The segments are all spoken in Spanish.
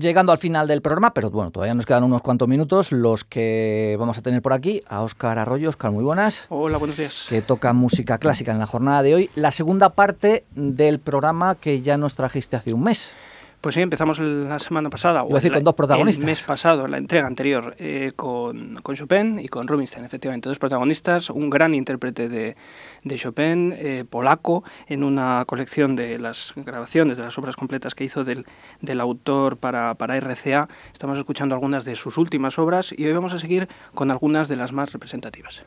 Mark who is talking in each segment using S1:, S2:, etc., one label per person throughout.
S1: llegando al final del programa, pero bueno, todavía nos quedan unos cuantos minutos, los que vamos a tener por aquí, a Óscar Arroyo. Óscar, muy buenas.
S2: Hola, buenos días.
S1: Que toca música clásica en la jornada de hoy. La segunda parte del programa que ya nos trajiste hace un mes.
S2: Pues sí, empezamos la semana pasada.
S1: o decir, con dos protagonistas.
S2: El mes pasado, la entrega anterior, eh, con, con, Chopin y con Rubinstein, efectivamente. Dos protagonistas, un gran intérprete de, de Chopin, eh, polaco, en una colección de las grabaciones, de las obras completas que hizo del, del autor para, para RCA. Estamos escuchando algunas de sus últimas obras y hoy vamos a seguir con algunas de las más representativas.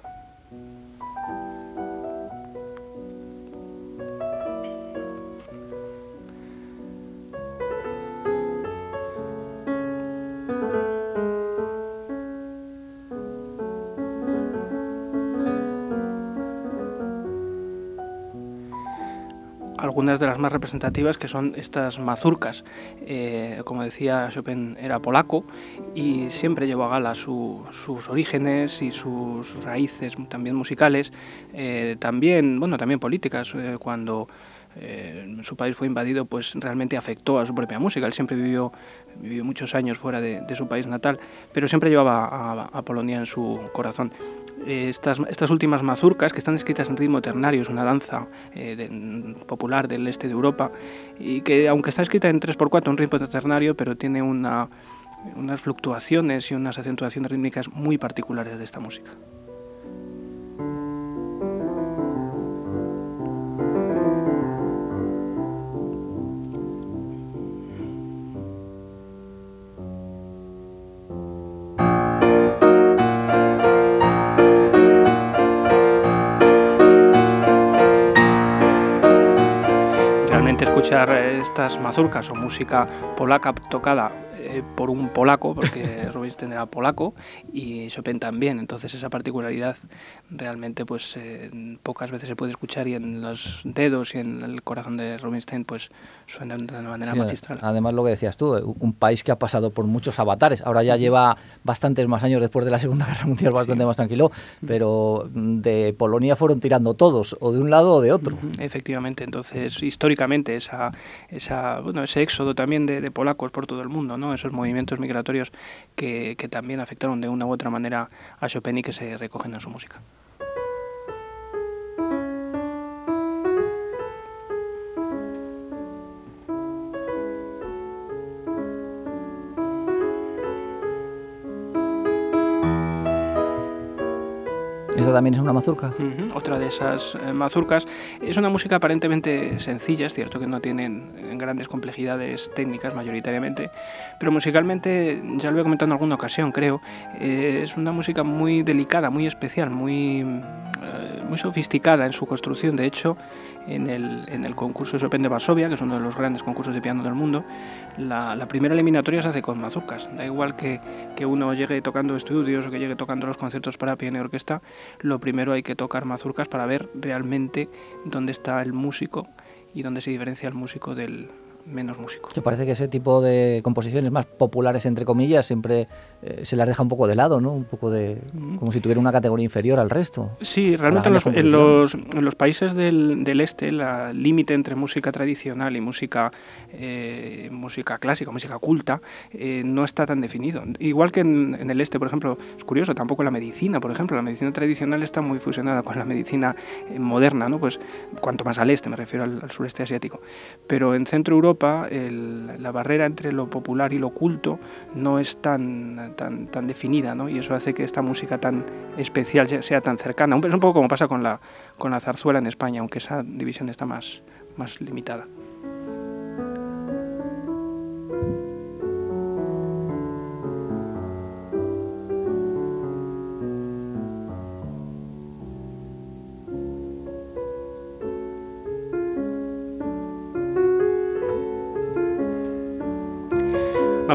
S2: Algunas de las más representativas que son estas mazurcas. Eh, como decía Chopin era polaco y siempre llevó a gala sus orígenes y sus raíces también musicales, eh, también, bueno, también políticas, eh, su país fue invadido, pues realmente afectó a su propia música. Él siempre vivió, muchos años fuera de, su país natal, pero siempre llevaba a, Polonia en su corazón. Eh, estas, últimas mazurcas, que están escritas en ritmo ternario, es una danza eh, popular del este de Europa, y que aunque está escrita en 3x4, un ritmo ternario, pero tiene una, unas fluctuaciones y unas acentuaciones rítmicas muy particulares de esta música. Escuchar estas mazurcas o música polaca tocada eh, por un polaco, porque Rubinstein era polaco y Chopin también, entonces esa particularidad realmente pues eh, pocas veces se puede escuchar y en los dedos y en el corazón de Rubinstein pues suena de una manera magistral.
S1: Además lo que decías tú, un país que ha pasado por muchos avatares, ahora ya lleva bastantes más años después de la Segunda Guerra Mundial, bastante más tranquilo, pero de Polonia fueron tirando todos, o de un lado o de otro.
S2: Efectivamente, entonces históricamente esa, esa, bueno, ese éxodo también de, de polacos por todo el mundo, ¿no? Esos movimientos migratorios que, que también afectaron de una u otra manera a Chopin y que se recogen en su música.
S1: También es una mazurca.
S2: Otra de esas eh, mazurcas. Es una música aparentemente sencilla, es cierto que no tienen eh, grandes complejidades técnicas mayoritariamente, pero musicalmente, ya lo he comentado en alguna ocasión, creo, eh, es una música muy delicada, muy especial, muy, muy sofisticada en su construcción. De hecho, en el, en el concurso Chopin de Varsovia, que es uno de los grandes concursos de piano del mundo, la, la primera eliminatoria se hace con mazurcas. Da igual que, que, uno llegue tocando estudios o que llegue tocando los conciertos para piano y orquesta, lo primero hay que tocar mazurcas para ver realmente dónde está el músico y dónde se diferencia el músico del, menos músico.
S1: ¿Te parece que ese tipo de composiciones más populares, entre comillas, siempre eh, se las deja un poco de lado, ¿no? Un poco de... Mm. como si tuviera una categoría inferior al resto.
S2: Sí, realmente en los, en los, en los, países del, del este, el límite entre música tradicional y música, eh, música clásica, música culta, eh, no está tan definido. Igual que en, en, el este, por ejemplo, es curioso, tampoco la medicina, por ejemplo, la medicina tradicional está muy fusionada con la medicina moderna, ¿no? Pues cuanto más al este, me refiero al, al sureste asiático. Pero en Centro Europa la barrera entre lo popular y lo culto no es tan, tan, tan definida, ¿no? y eso hace que esta música tan especial sea tan cercana. Es un poco como pasa con la, con la zarzuela en España, aunque esa división está más, más limitada.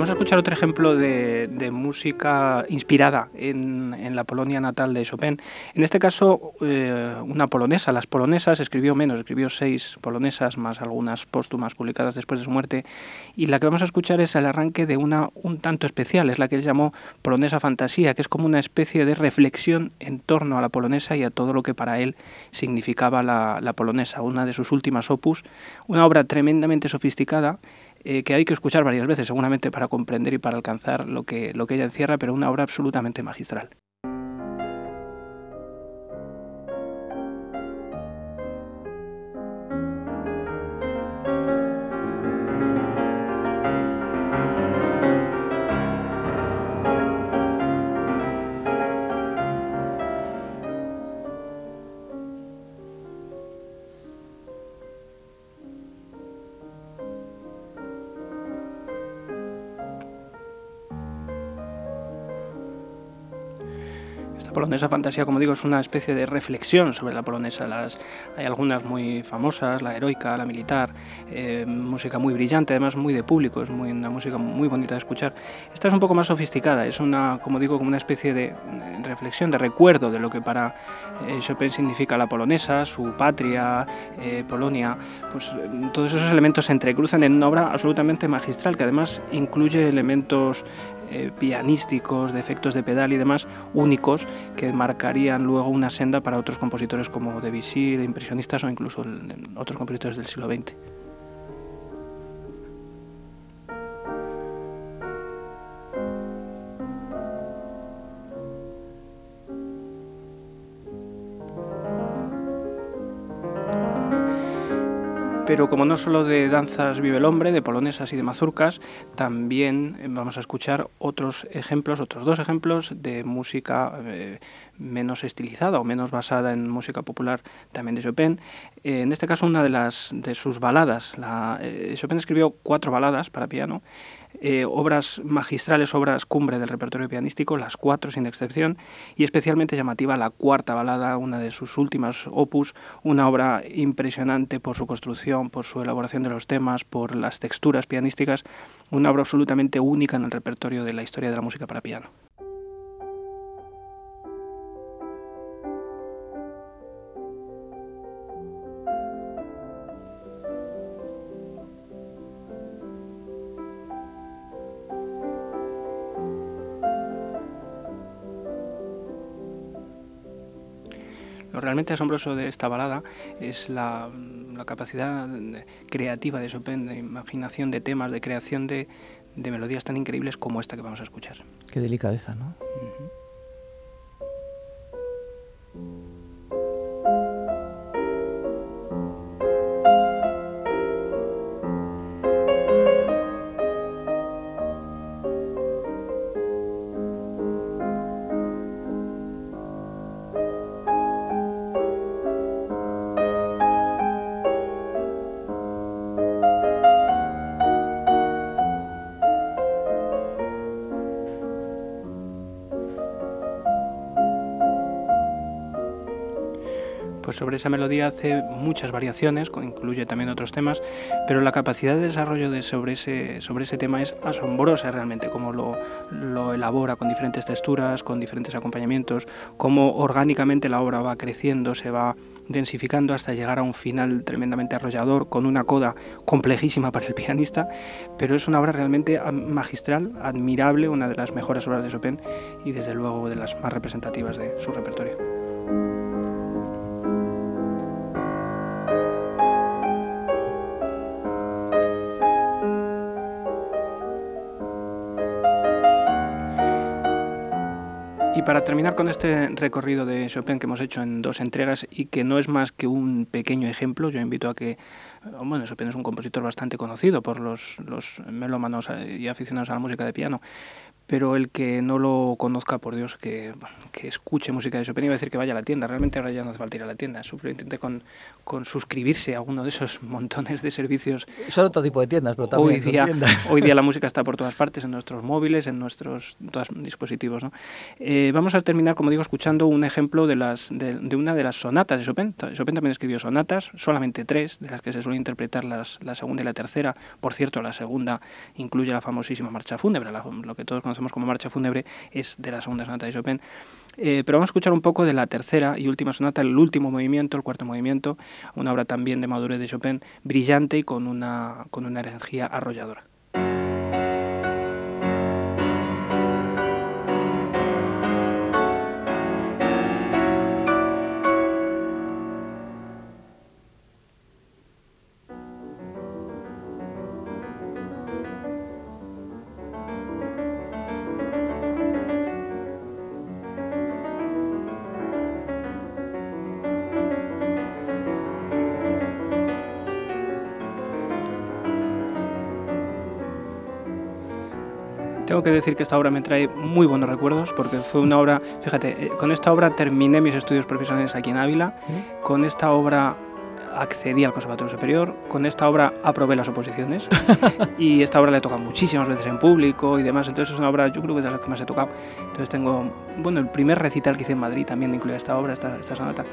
S2: Vamos a escuchar otro ejemplo de, música inspirada en, la Polonia natal de Chopin. En este caso, eh, una polonesa. Las polonesas escribió menos, escribió seis polonesas, más algunas póstumas publicadas después de su muerte. Y la que vamos a escuchar es el arranque de una un tanto especial, es la que él llamó Polonesa Fantasía, que es como una especie de reflexión en torno a la polonesa y a todo lo que para él significaba la, la polonesa. Una de sus últimas opus, una obra tremendamente sofisticada eh, que hay que escuchar varias veces seguramente para comprender y para alcanzar lo que, lo que ella encierra, pero una obra absolutamente magistral. Polonesa fantasía, como digo, es una especie de reflexión sobre la polonesa. Las, hay algunas muy famosas, la heroica, la militar, eh, música muy brillante, además muy de público, es muy, una música muy bonita de escuchar. Esta es un poco más sofisticada, es una, como digo, como una especie de reflexión, de recuerdo de lo que para eh, Chopin significa la polonesa, su patria, eh, Polonia. Pues todos esos elementos se entrecruzan en una obra absolutamente magistral que además incluye elementos eh, pianísticos, de efectos de pedal y demás únicos que marcarían luego una senda para otros compositores como Debussy, de impresionistas o incluso otros compositores del siglo XX. Pero como no solo de danzas vive el hombre, de polonesas y de mazurcas, también eh, vamos a escuchar otros ejemplos, otros dos ejemplos de música eh, menos estilizada o menos basada en música popular también de Chopin. Eh, en este caso, una de, sus baladas. La, Chopin escribió cuatro baladas para piano eh, obras magistrales, obras cumbre del repertorio pianístico, las cuatro sin excepción, y especialmente llamativa la cuarta balada, una de sus últimas opus, una obra impresionante por su construcción, por su elaboración de los temas, por las texturas pianísticas, una obra absolutamente única en el repertorio de la historia de la música para piano. Lo realmente asombroso de esta balada es la, capacidad creativa de Chopin, de imaginación de temas, de creación de, melodías tan increíbles como esta que vamos a escuchar.
S1: Qué delicadeza, ¿no? Pues sobre esa melodía hace muchas variaciones, incluye también otros temas, pero la capacidad de desarrollo de sobre, ese, sobre ese tema es asombrosa realmente, como lo, lo elabora con diferentes texturas, con diferentes acompañamientos, cómo orgánicamente la obra va creciendo, se va densificando hasta llegar a un final tremendamente arrollador, con una coda complejísima para el pianista, pero es una obra realmente magistral, admirable, una de las mejores obras de Chopin y desde luego de las más representativas de su repertorio. Para terminar con este recorrido de Chopin que hemos hecho en dos entregas y que no es más que un pequeño ejemplo, yo invito a que, bueno, Chopin es un compositor bastante conocido por los, los melómanos y aficionados a la música de piano, pero el que no lo conozca, por Dios, que, que, escuche música de Chopin, iba a decir que vaya a la tienda. Realmente ahora ya no hace falta ir a la tienda. Simplemente con, con suscribirse a uno de esos montones de servicios. Son otro tipo de tiendas, pero también
S2: hoy día, hoy día la música está por todas partes, en nuestros móviles, en nuestros dispositivos. ¿no? Eh, vamos a terminar, como digo, escuchando un ejemplo de, las, de, de, una de las sonatas de Chopin. Chopin también escribió sonatas, solamente tres, de las que se suele interpretar las, la segunda y la tercera. Por cierto, la segunda incluye la famosísima marcha fúnebre, lo que todos conocemos como Marcha Fúnebre, es de la segunda sonata de Chopin. Eh, pero vamos a escuchar un poco de la tercera y última sonata, el último movimiento, el cuarto movimiento, una obra también de madurez de Chopin, brillante y con una, con una energía arrolladora. Tengo que decir que esta obra me trae muy buenos recuerdos porque fue una obra, fíjate, eh, con esta obra terminé mis estudios profesionales aquí en Ávila, con esta obra accedí al Conservatorio Superior, con esta obra aprobé las oposiciones y esta obra la he tocado muchísimas veces en público y demás, entonces es una obra yo creo que es de las que más he tocado. Entonces tengo, bueno, el primer recital que hice en Madrid también incluía esta obra, esta, esta sonata.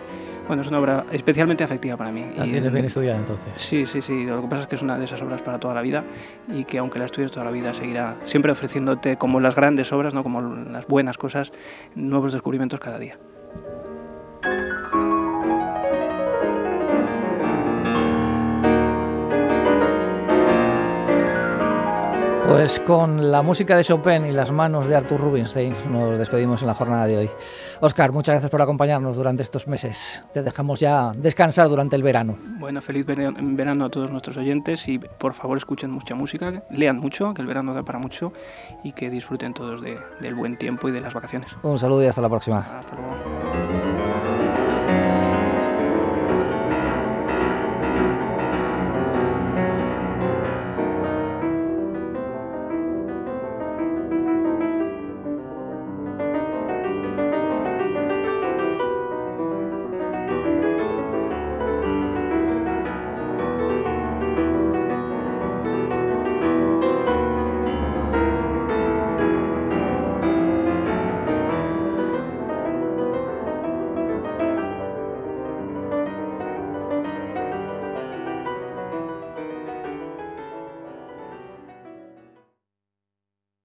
S2: Bueno, es una obra especialmente afectiva para mí.
S1: La tienes bien estudiada entonces.
S2: Sí, sí, sí. Lo que pasa es que es una de esas obras para toda la vida y que aunque la estudies toda la vida seguirá siempre ofreciéndote como las grandes obras, no como las buenas cosas, nuevos descubrimientos cada día.
S1: Pues con la música de Chopin y las manos de Arthur Rubinstein nos despedimos en la jornada de hoy. Oscar, muchas gracias por acompañarnos durante estos meses. Te dejamos ya descansar durante el verano.
S2: Bueno, feliz verano a todos nuestros oyentes y por favor escuchen mucha música, lean mucho, que el verano da para mucho y que disfruten todos del buen tiempo y de las vacaciones.
S1: Un saludo y hasta la próxima.
S2: Hasta luego.